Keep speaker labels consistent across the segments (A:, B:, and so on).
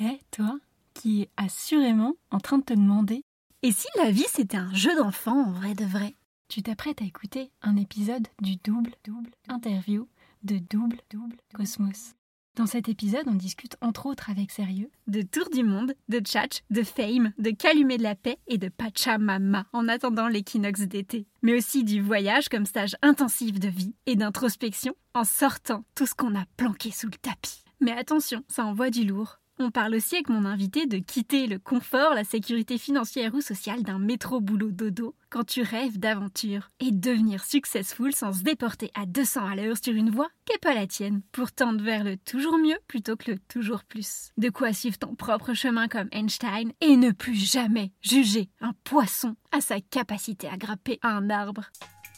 A: Eh, toi, qui es assurément en train de te demander
B: Et si la vie c'était un jeu d'enfant en vrai de vrai?
A: Tu t'apprêtes à écouter un épisode du double double interview de double double Cosmos. Dans cet épisode, on discute entre autres avec sérieux
B: De tour du monde, de tchatch, de fame, de calumet de la paix et de pachamama en attendant l'équinoxe d'été. Mais aussi du voyage comme stage intensif de vie et d'introspection en sortant tout ce qu'on a planqué sous le tapis. Mais attention, ça envoie du lourd. On parle aussi avec mon invité de quitter le confort, la sécurité financière ou sociale d'un métro boulot dodo quand tu rêves d'aventure et devenir successful sans se déporter à 200 à l'heure sur une voie qui n'est pas la tienne pour tendre vers le toujours mieux plutôt que le toujours plus. De quoi suivre ton propre chemin comme Einstein et ne plus jamais juger un poisson à sa capacité à grapper un arbre.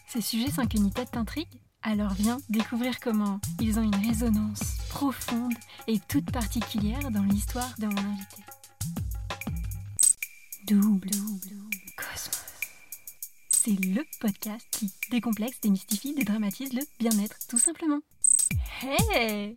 A: Ces sujets sans qu'une tête t'intrigue alors viens découvrir comment ils ont une résonance profonde et toute particulière dans l'histoire de mon invité. Double, Cosmos. C'est le podcast qui décomplexe, démystifie, dédramatise le bien-être, tout simplement.
B: Hey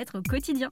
B: au quotidien.